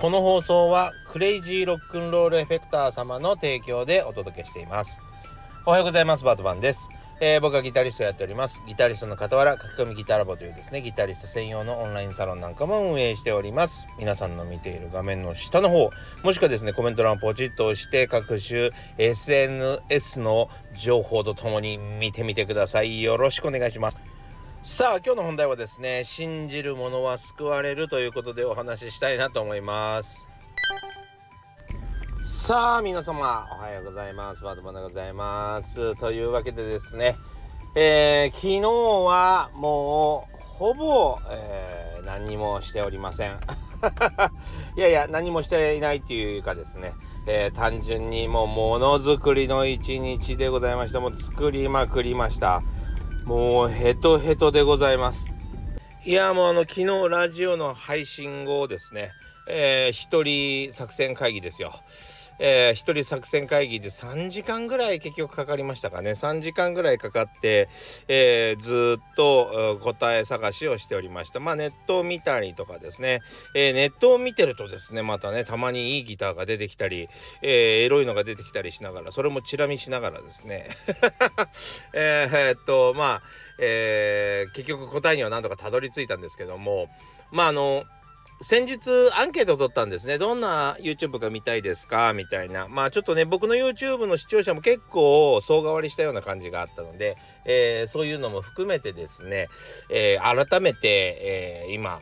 この放送はクレイジーロックンロールエフェクター様の提供でお届けしています。おはようございます。バートバンです。えー、僕はギタリストやっております。ギタリストの傍ら書き込みギタラボというですねギタリスト専用のオンラインサロンなんかも運営しております。皆さんの見ている画面の下の方もしくはですねコメント欄をポチッと押して各種 SNS の情報とともに見てみてください。よろしくお願いします。さあ今日の本題はですね信じる者は救われるということでお話ししたいなと思います。さあ皆様おはようございます。バートマンでございます。というわけでですね、えー、昨日はもうほぼ、えー、何にもしておりません。いやいや何もしていないっていうかですねえー、単純にもうものづくりの一日でございました。もう作りまくりました。もうヘトヘトでございますいやもうあの昨日ラジオの配信後ですねえー、一人作戦会議ですよ。えー、人作戦会議で3時間ぐらい結局かかりましたかね。3時間ぐらいかかって、えー、ずっと答え探しをしておりました。まあネットを見たりとかですね、えー、ネットを見てるとですねまたねたまにいいギターが出てきたり、えエロいのが出てきたりしながらそれもチラ見しながらですね。えー、っとまあ、えー結局答えには何とかたどり着いたんですけどもまああの先日アンケートを取ったんですね。どんな YouTube が見たいですか？みたいな。まあちょっとね、僕の YouTube の視聴者も結構総変わりしたような感じがあったので、えー、そういうのも含めてですね、えー、改めて、えー、今、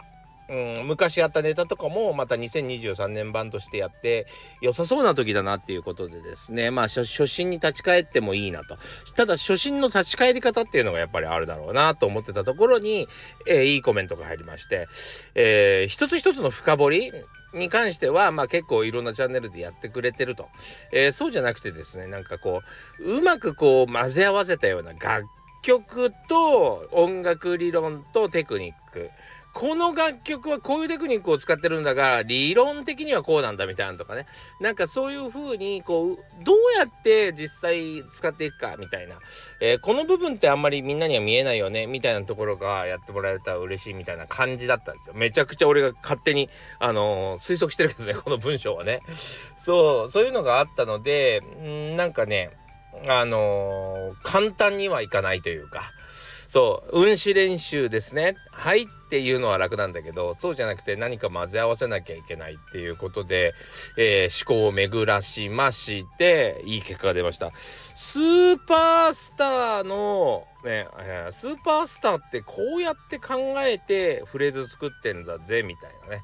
うん、昔やったネタとかもまた2023年版としてやって良さそうな時だなっていうことでですねまあ初心に立ち返ってもいいなとただ初心の立ち返り方っていうのがやっぱりあるだろうなと思ってたところに、えー、いいコメントが入りまして、えー、一つ一つの深掘りに関しては、まあ結構いろんなチャンネルでやってくれてると。えー、そうじゃなくてですね、なんかこう、うまくこう混ぜ合わせたような楽曲と音楽理論とテクニック。この楽曲はこういうテクニックを使ってるんだが理論的にはこうなんだみたいなとかね。なんかそういう風にこうどうやって実際使っていくかみたいな、えー、この部分ってあんまりみんなには見えないよねみたいなところがやってもらえたら嬉しいみたいな感じだったんですよ。めちゃくちゃ俺が勝手にあのー、推測してるけどね この文章はね。そうそういうのがあったのでんなんかねあのー、簡単にはいかないというか。そう運指練習ですね。はいっていうのは楽なんだけどそうじゃなくて何か混ぜ合わせなきゃいけないっていうことで、えー、思考を巡らしましていい結果が出ました。スーパースターのね、スーパースターってこうやって考えてフレーズ作ってんだぜみたいなね、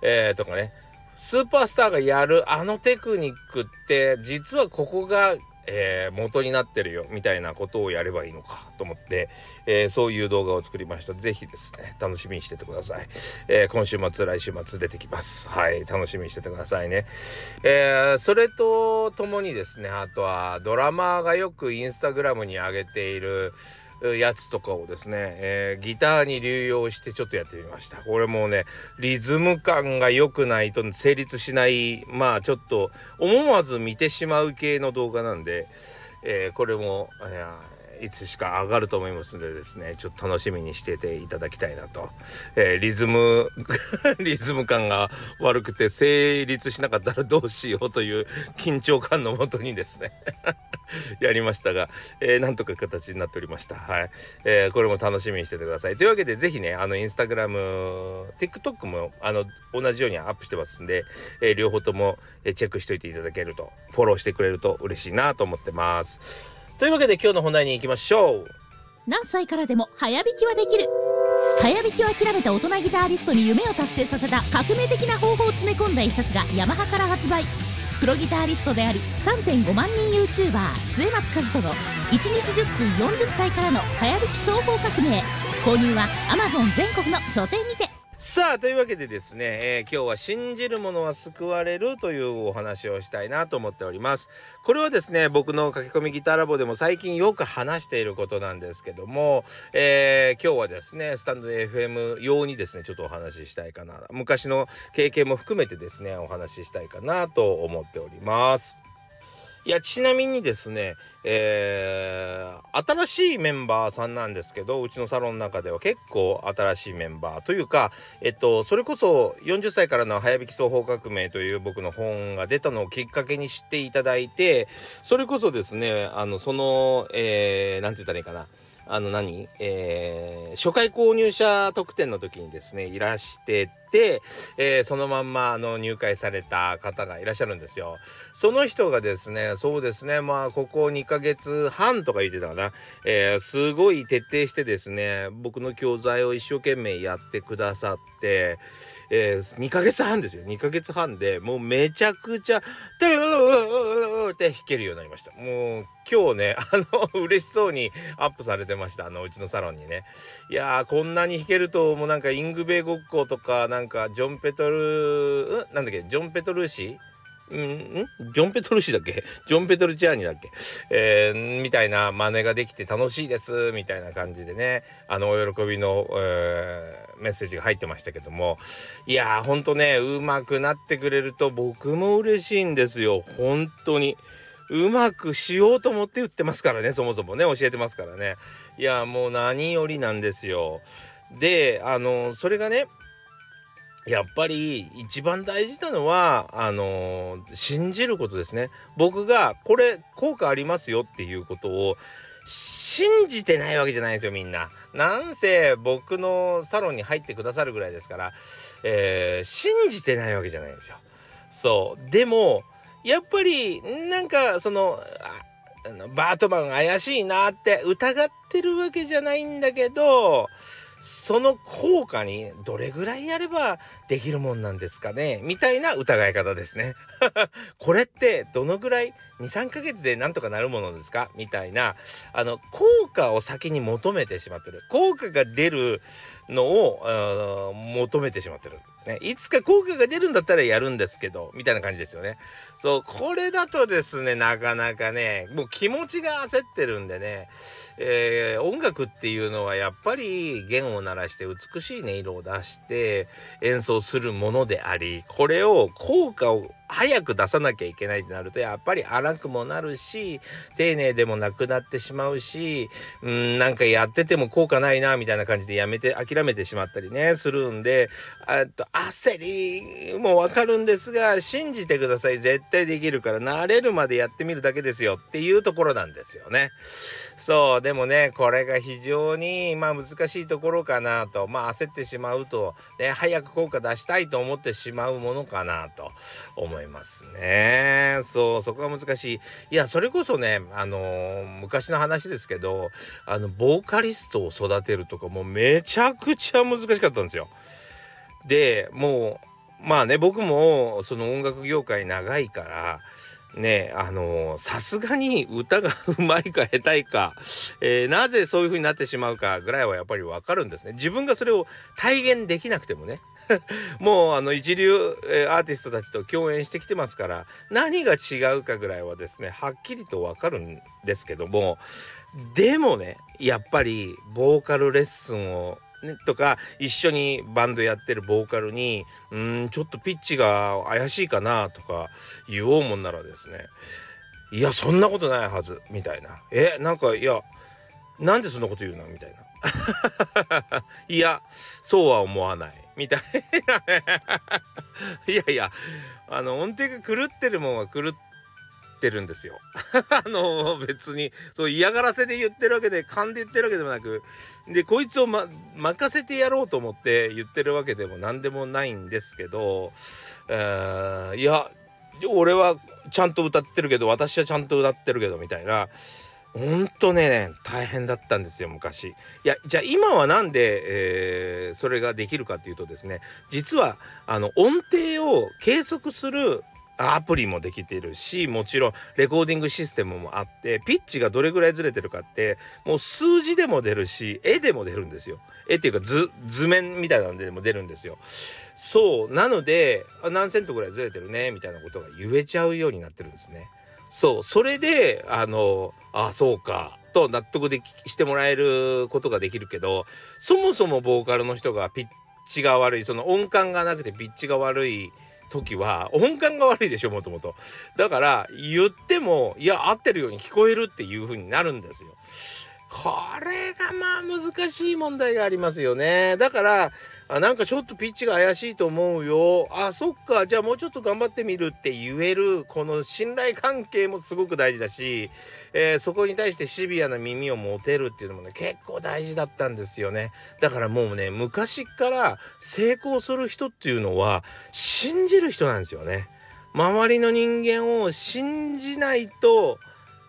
えー、とかね。スーパースターがやるあのテクニックって実はここがえー、元になってるよみたいなことをやればいいのかと思って、えー、そういう動画を作りました。ぜひですね、楽しみにしててください。えー、今週末、来週末出てきます。はい、楽しみにしててくださいね。えそれとともにですね、あとはドラマーがよくインスタグラムに上げている、やつとかをですね、えー、ギターに流用してちょっとやってみました。これもうね、リズム感が良くないと成立しない、まあちょっと思わず見てしまう系の動画なんで、えー、これも、いつしか上がると思いますのでですねちょっと楽しみにしてていただきたいなと、えー、リズム リズム感が悪くて成立しなかったらどうしようという緊張感のもとにですね やりましたが、えー、なんとか形になっておりました。はい、えー、これも楽しみにしててください。というわけでぜひねあのインスタグラム TikTok もあの同じようにアップしてますんで、え両方ともチェックしといていただけるとフォローしてくれると嬉しいなと思ってます。というわけで今日の本題に行きましょう。何歳からでも早弾きはできる。早弾きを諦めた大人ギターリストに夢を達成させた革命的な方法を詰め込んだ一冊がヤマハから発売。プロギタリストであり3.5万人 YouTuber 末松和人の1日10分40歳からの早弾き双方革命。購入は Amazon 全国の書店にさあというわけでですね、えー、今日は信じる者は救われるというお話をしたいなと思っております。これはですね僕の書き込みギターラボでも最近よく話していることなんですけども、えー、今日はですねスタンド FM 用にですねちょっとお話ししたいかな。昔の経験も含めてですねお話ししたいかなと思っております。いやちなみにですねえー、新しいメンバーさんなんですけどうちのサロンの中では結構新しいメンバーというか、えっと、それこそ40歳からの早引き双方革命という僕の本が出たのをきっかけに知っていただいてそれこそですねあのその、えー、なんて言ったらいいかな。あの何、えー、初回購入者特典の時にですねいらしてて、えー、そのまんまあの入会された方がいらっしゃるんですよ。その人がですねそうですねまあここ2ヶ月半とか言ってたかな、えー、すごい徹底してですね僕の教材を一生懸命やってくださって。えー、2ヶ月半ですよ2ヶ月半でもうめちゃくちゃ「テルって弾けるようになりましたもう今日ね あの嬉しそうにアップされてましたあのうちのサロンにねいやーこんなに弾けるともうなんかイングベイごっことかなんかんかジョン・ペトルなんだっけ？ジョン・ペトルーシん？ジョン・ペトルシだっけ？ジョン・ペトルチアーニだっけ？えー、みたいな真似ができて楽しいですみたいな感じでね。あのお喜びの、えー、メッセージが入ってましたけども。いやーほんとねうまくなってくれると僕も嬉しいんですよ。本当に。うまくしようと思って言ってますからねそもそもね。教えてますからね。いやもう何よりなんですよ。であのそれがねやっぱり一番大事なのはあのー、信じることですね僕がこれ効果ありますよっていうことを信じてないわけじゃないですよみんな。なんせ僕のサロンに入ってくださるぐらいですから、えー、信じてないわけじゃないんですよ。そうでもやっぱりなんかそのバートマン怪しいなって疑ってるわけじゃないんだけどその効果にどれぐらいやればできるもんなんですかね？みたいな疑い方ですね。これってどのぐらい？23ヶ月でなんとかなるものですか？みたいなあの効果を先に求めてしまってる。効果が出るのを求めてしまってる、ね、いつか効果が出るんだったらやるんですけどみたいな感じですよね。そうこれだとですねなかなかねもう気持ちが焦ってるんでねえー、音楽っていうのはやっぱり弦を鳴らして美しい音色を出して演奏するものでありこれを効果を早く出さなきゃいけないってなるとやっぱり荒くもなるし丁寧でもなくなってしまうしうんなんかやってても効果ないなみたいな感じでやめて諦めてしまったりねするんでと焦りもわかるんですが信じてください絶対できるから慣れるまでやってみるだけですよっていうところなんですよね。そうでもねこれが非常にまあ難しいところかなとまあ焦ってしまうと、ね、早く効果出したいと思ってしまうものかなと思いますね。そうそこが難しい。いやそれこそねあのー、昔の話ですけどあのボーカリストを育てるとかもうめちゃくちゃ難しかったんですよ。でもうまあね僕もその音楽業界長いからねあのさすがに歌が うまいか下手いか、えー、なぜそういう風になってしまうかぐらいはやっぱりわかるんですね。自分がそれを体現できなくてもね。もうあの一流、アーティストたちと共演してきてますから何が違うかぐらいはですねはっきりとわかるんですけども。でもねやっぱりボーカルレッスンを、とか一緒にバンドやってるボーカルに「うんちょっとピッチが怪しいかな」とか言おうもんならですね「いやそんなことないはず」みたいな「えなんかいやなんでそんなこと言うの?」みたいな「いやそうは思わない」みたいな。いやいやあの音程が狂ってるもんは狂ってってるんですよ。あの別にそう嫌がらせで言ってるわけで勘で言ってるわけでもなくでこいつを、ま、任せてやろうと思って言ってるわけでも何でもないんですけど、え、いや俺はちゃんと歌ってるけど私はちゃんと歌ってるけどみたいな。ほんとね大変だったんですよ昔。いやじゃあ今は何で、えー、それができるかっていうとですね実はあの音程を計測するアプリもできてるしもちろんレコーディングシステムもあってピッチがどれぐらいずれてるかってもう数字でも出るし絵でも出るんですよ。絵っていうか図図面みたいなのでも出るんですよ。そうなので何セントぐらいずれてるね？みたいなことが言えちゃうようになってるんですね。そうそれであのあそうかと納得でしてもらえることができるけどそもそもボーカルの人がピッチが悪いその音感がなくてピッチが悪い時は音感が悪いでしょもともと。だから言ってもいや合ってるように聞こえるっていう風になるんですよ。これがまあ難しい問題がありますよね。だからあなんかちょっとピッチが怪しいと思うよ。あそっか。じゃあもうちょっと頑張ってみるって言える。この信頼関係もすごく大事だし、えー、そこに対してシビアな耳を持てるっていうのもね結構大事だったんですよね。だからもうね昔から成功する人っていうのは信じる人なんですよね。周りの人間を信じないと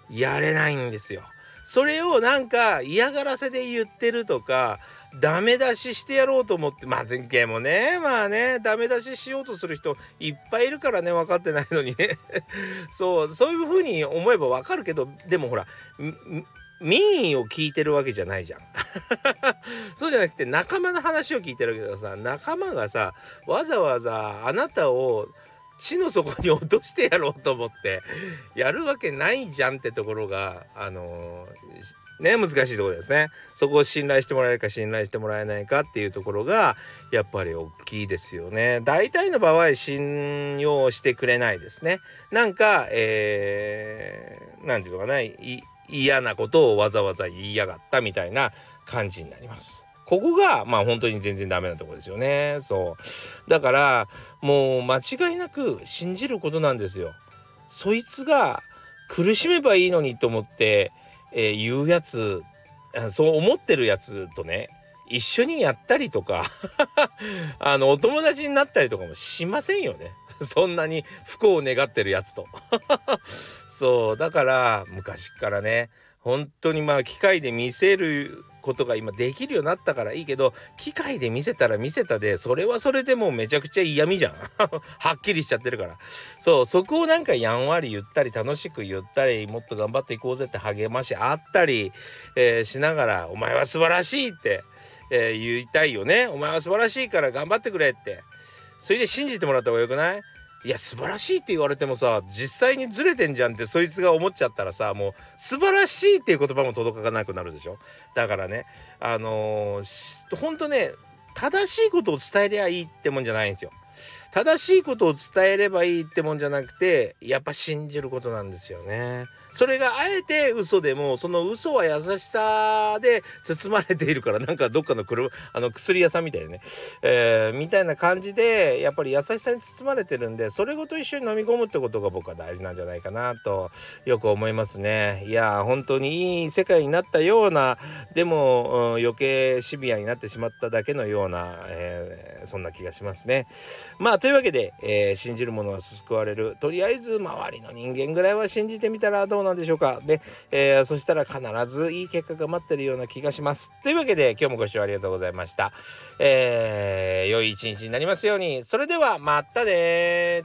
やれないんですよ。それをなんか嫌がらせで言ってるとかダメ出ししてやろうと思ってまあでもねまあねダメ出ししようとする人いっぱいいるからね分かってないのにね。そうそういうふうに思えば分かるけどでもほら民意を聞いてるわけじゃないじゃん。そうじゃなくて仲間の話を聞いてるけどさ仲間がさわざわざあなたを地の底に落としてやろうと思ってやるわけないじゃんってところがあのー、ね難しいところですね。そこを信頼してもらえるか信頼してもらえないかっていうところがやっぱり大きいですよね。大体の場合信用してくれないですね。なんかえー、なんていうのかな嫌なことをわざわざ言いやがったみたいな感じになります。ここがまあ本当に全然ダメなとこですよね。そう。だからもう間違いなく信じることなんですよ。そいつが苦しめばいいのにと思って、えー、言うやつそう思ってるやつとね一緒にやったりとか あのお友達になったりとかもしませんよね。そんなに不幸を願ってるやつと。そうだから昔からね本当にまあ機械で見せることが今できるようになったからいいけど機械で見せたら見せたでそれはそれでもうめちゃくちゃ嫌味じゃん。はっきりしちゃってるから。そうそこをなんかやんわり言ったり楽しく言ったりもっと頑張っていこうぜって励ましあったり、えー、しながら「お前は素晴らしい」って、えー、言いたいよね。お前は素晴らしいから頑張ってくれって。それで信じてもらった方がよくない？いや素晴らしいって言われてもさ実際にずれてんじゃんってそいつが思っちゃったらさもう素晴らしいっていう言葉も届かなくなるでしょ？だからねあのー、ほんとね正しいことを伝えりゃいいってもんじゃないんですよ。正しいことを伝えればいいってもんじゃなくてやっぱ信じることなんですよね。それがあえて嘘でもその嘘は優しさで包まれているからなんかどっかの車あの薬屋さんみたいなね、えー、みたいな感じでやっぱり優しさに包まれてるんでそれごと一緒に飲み込むってことが僕は大事なんじゃないかなとよく思いますね。いや本当にいい世界になったようなでも、うん、余計シビアになってしまっただけのような、えー、そんな気がしますね。まあというわけで、えー、信じる者は救われるとりあえず周りの人間ぐらいは信じてみたらどうなんでしょうか。で、えー、そしたら必ずいい結果が待ってるような気がします。というわけで今日もご視聴ありがとうございました。えー、良い一日になりますように。それではまたね